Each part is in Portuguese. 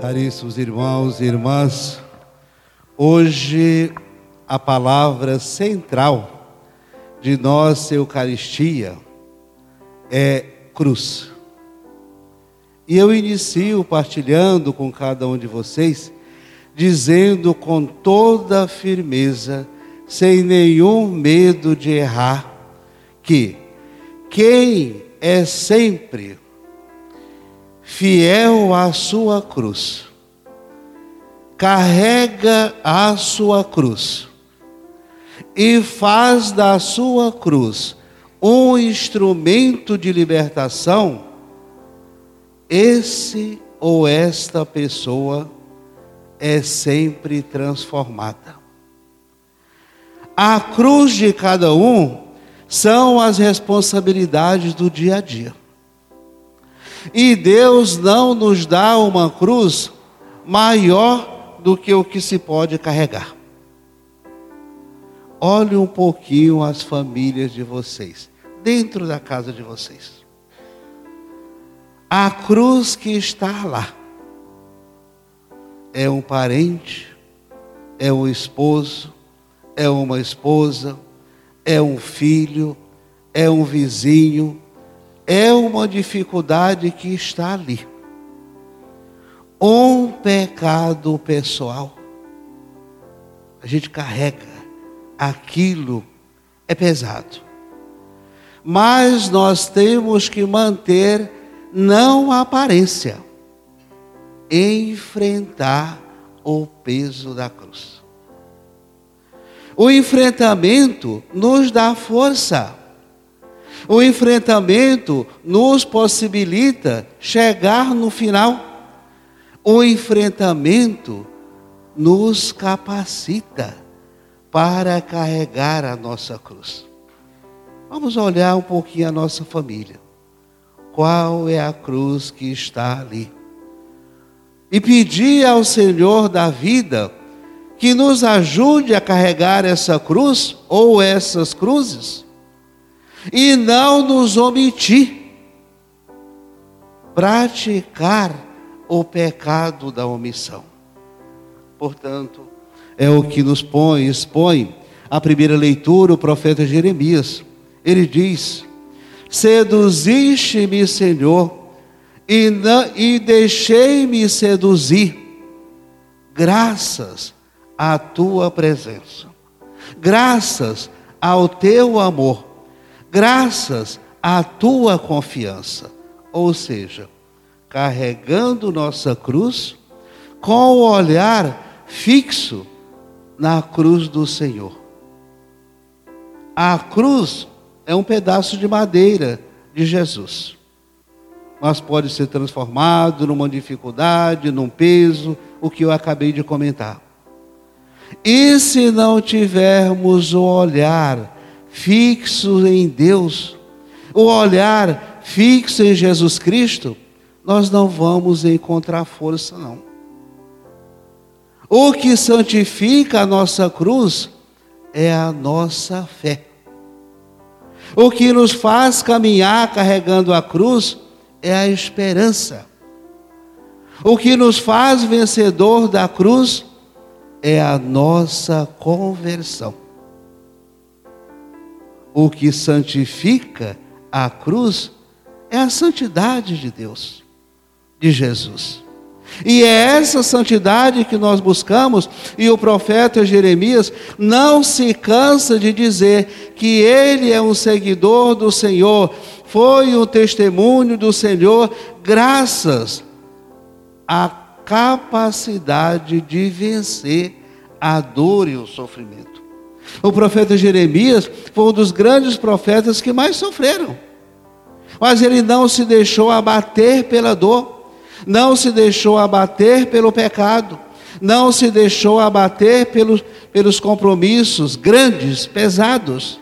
Caríssimos irmãos e irmãs, hoje a palavra central de nossa Eucaristia é cruz. E eu inicio partilhando com cada um de vocês, dizendo com toda firmeza, sem nenhum medo de errar, que quem é sempre fiel à sua cruz, carrega a sua cruz e faz da sua cruz um instrumento de libertação, esse ou esta pessoa é sempre transformada. A cruz de cada um são as responsabilidades do dia a dia. E Deus não nos dá uma cruz maior do que o que se pode carregar. Olhe um pouquinho as famílias de vocês, dentro da casa de vocês. A cruz que está lá é um parente, é um esposo, é uma esposa, é um filho, é um vizinho, é uma dificuldade que está ali. Um pecado pessoal. A gente carrega aquilo, é pesado. Mas nós temos que manter não a aparência, enfrentar o peso da cruz. O enfrentamento nos dá força. O enfrentamento nos possibilita chegar no final. O enfrentamento nos capacita para carregar a nossa cruz. Vamos olhar um pouquinho a nossa família. Qual é a cruz que está ali? E pedir ao Senhor da vida que nos ajude a carregar essa cruz ou essas cruzes e não nos omitir praticar o pecado da omissão. Portanto, é o que nos põe, expõe a primeira leitura, o profeta Jeremias. Ele diz: Seduziste-me, Senhor, e, e deixei-me seduzir, graças à tua presença, graças ao teu amor graças à tua confiança. Ou seja, carregando nossa cruz com o olhar fixo na cruz do Senhor. A cruz é um pedaço de madeira de Jesus. Mas pode ser transformado numa dificuldade, num peso, o que eu acabei de comentar. E se não tivermos o olhar fixo em Deus, o olhar fixo em Jesus Cristo, nós não vamos encontrar força, não. O que santifica a nossa cruz é a nossa fé. O que nos faz caminhar carregando a cruz é a esperança. O que nos faz vencedor da cruz é a nossa conversão o que santifica a cruz é a santidade de Deus, de Jesus. E é essa santidade que nós buscamos, e o profeta Jeremias não se cansa de dizer que ele é um seguidor do Senhor, foi um testemunho do Senhor, graças à capacidade de vencer a dor e o sofrimento. O profeta Jeremias foi um dos grandes profetas que mais sofreram. Mas ele não se deixou abater pela dor, não se deixou abater pelo pecado, não se deixou abater pelos, pelos compromissos grandes, pesados.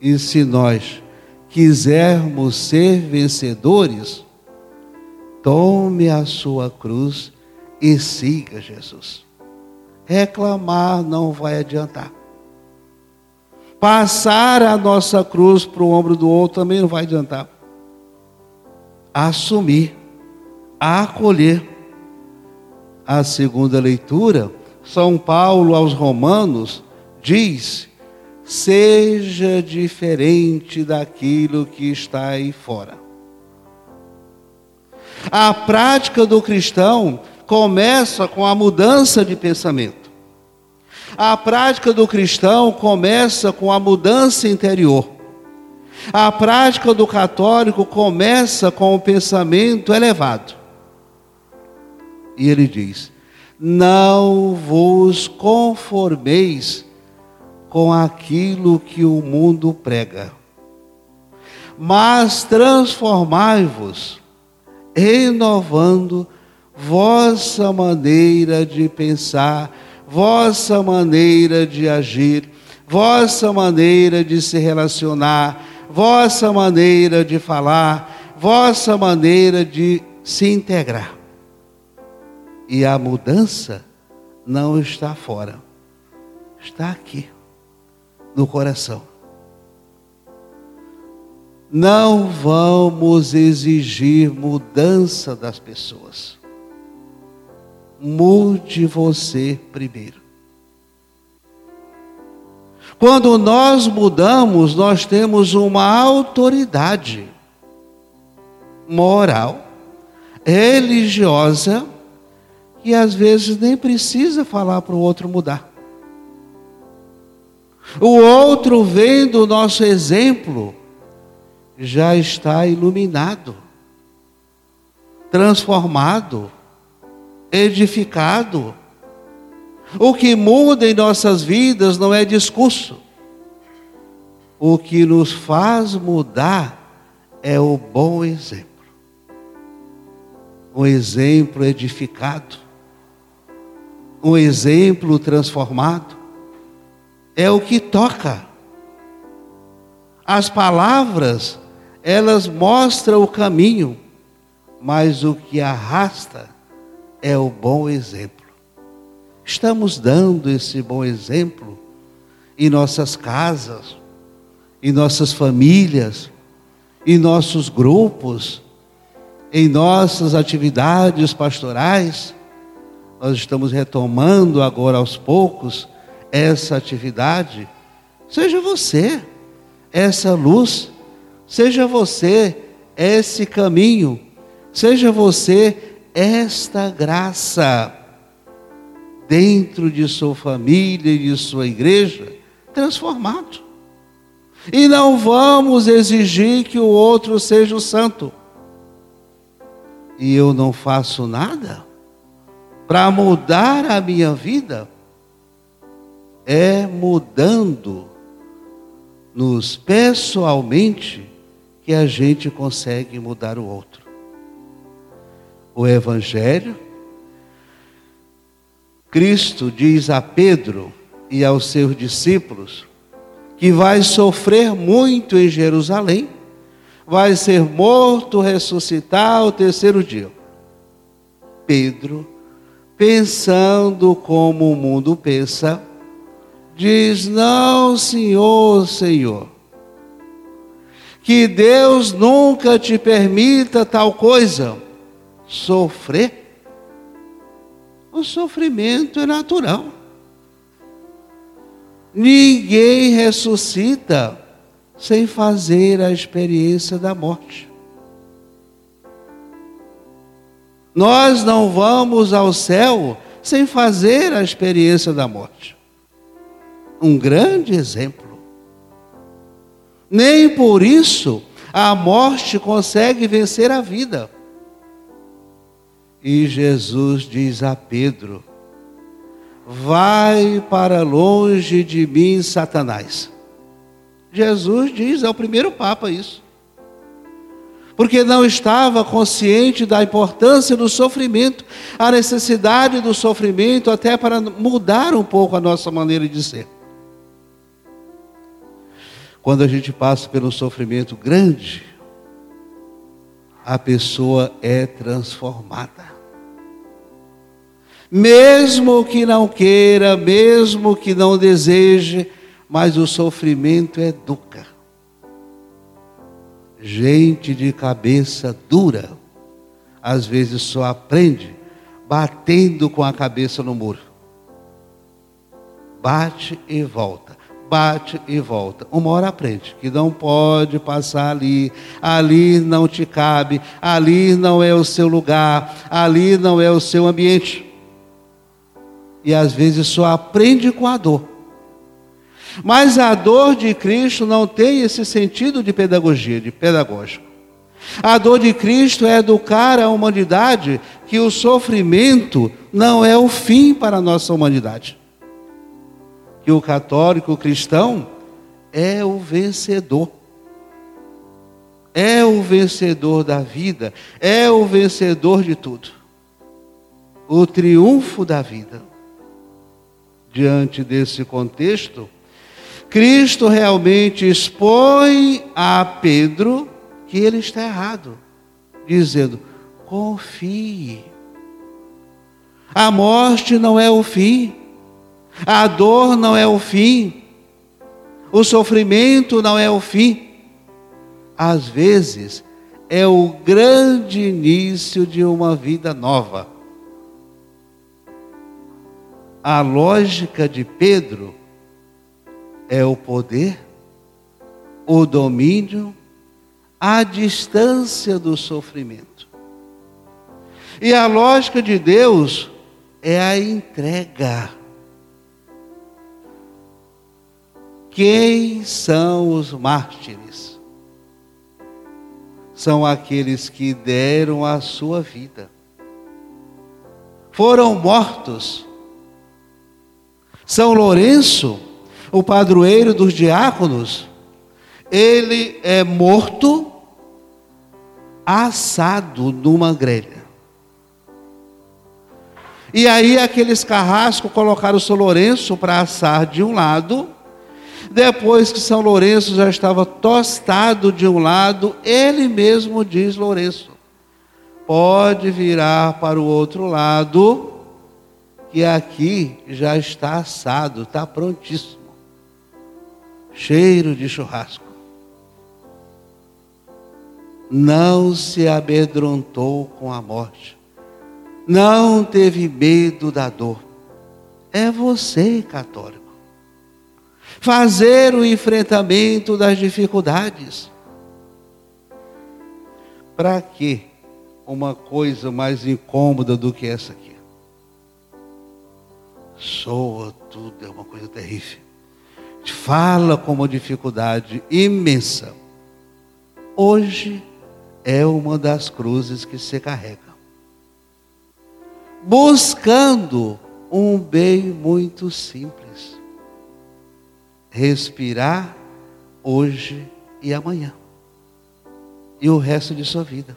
E se nós quisermos ser vencedores, tome a sua cruz e siga Jesus. Reclamar não vai adiantar. Passar a nossa cruz para o ombro do outro também não vai adiantar. Assumir, acolher a segunda leitura, São Paulo aos Romanos diz: seja diferente daquilo que está aí fora. A prática do cristão começa com a mudança de pensamento. A prática do cristão começa com a mudança interior. A prática do católico começa com o pensamento elevado. E ele diz: Não vos conformeis com aquilo que o mundo prega, mas transformai-vos, renovando vossa maneira de pensar, vossa maneira de agir, vossa maneira de se relacionar, vossa maneira de falar, vossa maneira de se integrar. E a mudança não está fora, está aqui, no coração. Não vamos exigir mudança das pessoas. Mude você primeiro. Quando nós mudamos, nós temos uma autoridade moral, religiosa, que às vezes nem precisa falar para o outro mudar. O outro, vendo o nosso exemplo, já está iluminado, transformado, edificado o que muda em nossas vidas não é discurso. O que nos faz mudar é o bom exemplo. Um exemplo edificado. Um exemplo transformado. É o que toca. As palavras, elas mostram o caminho, mas o que arrasta é o bom exemplo. Estamos dando esse bom exemplo em nossas casas, em nossas famílias, em nossos grupos, em nossas atividades pastorais. Nós estamos retomando agora aos poucos essa atividade. Seja você essa luz, seja você esse caminho, seja você esta graça dentro de sua família e de sua igreja, transformado. E não vamos exigir que o outro seja o santo. E eu não faço nada para mudar a minha vida. É mudando nos pessoalmente que a gente consegue mudar o outro. O Evangelho Cristo diz a Pedro e aos seus discípulos que vai sofrer muito em Jerusalém, vai ser morto, ressuscitar ao terceiro dia. Pedro, pensando como o mundo pensa, diz: Não, Senhor, Senhor, que Deus nunca te permita tal coisa, sofrer o sofrimento é natural. Ninguém ressuscita sem fazer a experiência da morte. Nós não vamos ao céu sem fazer a experiência da morte. Um grande exemplo. Nem por isso a morte consegue vencer a vida. E Jesus diz a Pedro: Vai para longe de mim, Satanás. Jesus diz, é o primeiro Papa isso. Porque não estava consciente da importância do sofrimento, a necessidade do sofrimento, até para mudar um pouco a nossa maneira de ser. Quando a gente passa pelo sofrimento grande, a pessoa é transformada. Mesmo que não queira, mesmo que não deseje, mas o sofrimento educa. Gente de cabeça dura, às vezes só aprende batendo com a cabeça no muro. Bate e volta, bate e volta. Uma hora aprende que não pode passar ali, ali não te cabe, ali não é o seu lugar, ali não é o seu ambiente. E às vezes só aprende com a dor. Mas a dor de Cristo não tem esse sentido de pedagogia, de pedagógico. A dor de Cristo é educar a humanidade que o sofrimento não é o fim para a nossa humanidade. Que o católico cristão é o vencedor. É o vencedor da vida, é o vencedor de tudo. O triunfo da vida. Diante desse contexto, Cristo realmente expõe a Pedro que ele está errado, dizendo: confie. A morte não é o fim, a dor não é o fim, o sofrimento não é o fim. Às vezes, é o grande início de uma vida nova. A lógica de Pedro é o poder, o domínio, a distância do sofrimento. E a lógica de Deus é a entrega. Quem são os mártires? São aqueles que deram a sua vida. Foram mortos. São Lourenço o padroeiro dos diáconos, ele é morto assado numa grelha. E aí aqueles carrascos colocaram o São Lourenço para assar de um lado, depois que São Lourenço já estava tostado de um lado, ele mesmo diz Lourenço, pode virar para o outro lado, que aqui já está assado, está prontíssimo cheiro de churrasco. Não se amedrontou com a morte. Não teve medo da dor. É você, católico. Fazer o enfrentamento das dificuldades. Para que uma coisa mais incômoda do que essa aqui? Soa tudo, é uma coisa terrível fala com uma dificuldade imensa. Hoje é uma das cruzes que se carrega. Buscando um bem muito simples. Respirar hoje e amanhã. E o resto de sua vida.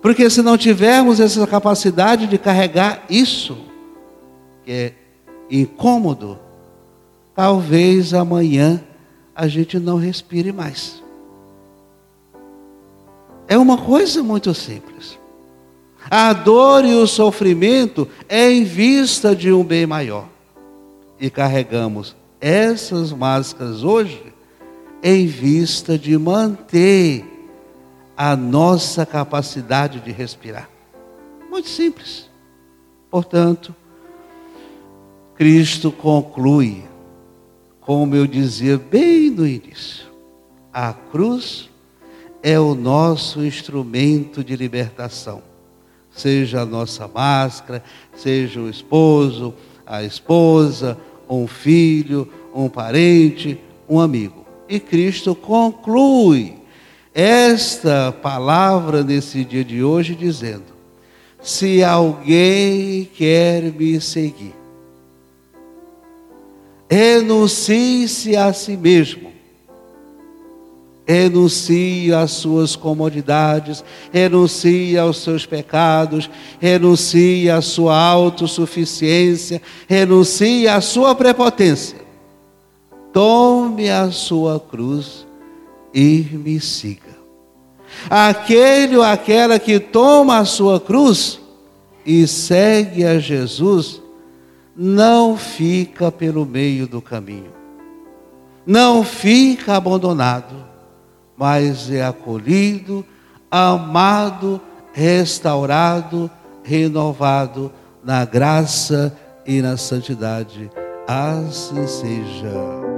Porque se não tivermos essa capacidade de carregar isso, que é incômodo, talvez amanhã a gente não respire mais. É uma coisa muito simples. A dor e o sofrimento é em vista de um bem maior. E carregamos essas máscaras hoje em vista de manter a nossa capacidade de respirar. Muito simples. Portanto, Cristo conclui como eu dizia bem no início, a cruz é o nosso instrumento de libertação. Seja a nossa máscara, seja o esposo, a esposa, um filho, um parente, um amigo. E Cristo conclui esta palavra nesse dia de hoje dizendo: Se alguém quer me seguir, renuncie-se a si mesmo. Renuncie às suas comodidades, renuncie aos seus pecados, renuncie à sua autossuficiência, renuncie à sua prepotência. Tome a sua cruz e me siga. Aquele ou aquela que toma a sua cruz e segue a Jesus, não fica pelo meio do caminho, não fica abandonado, mas é acolhido, amado, restaurado, renovado na graça e na santidade. Assim seja.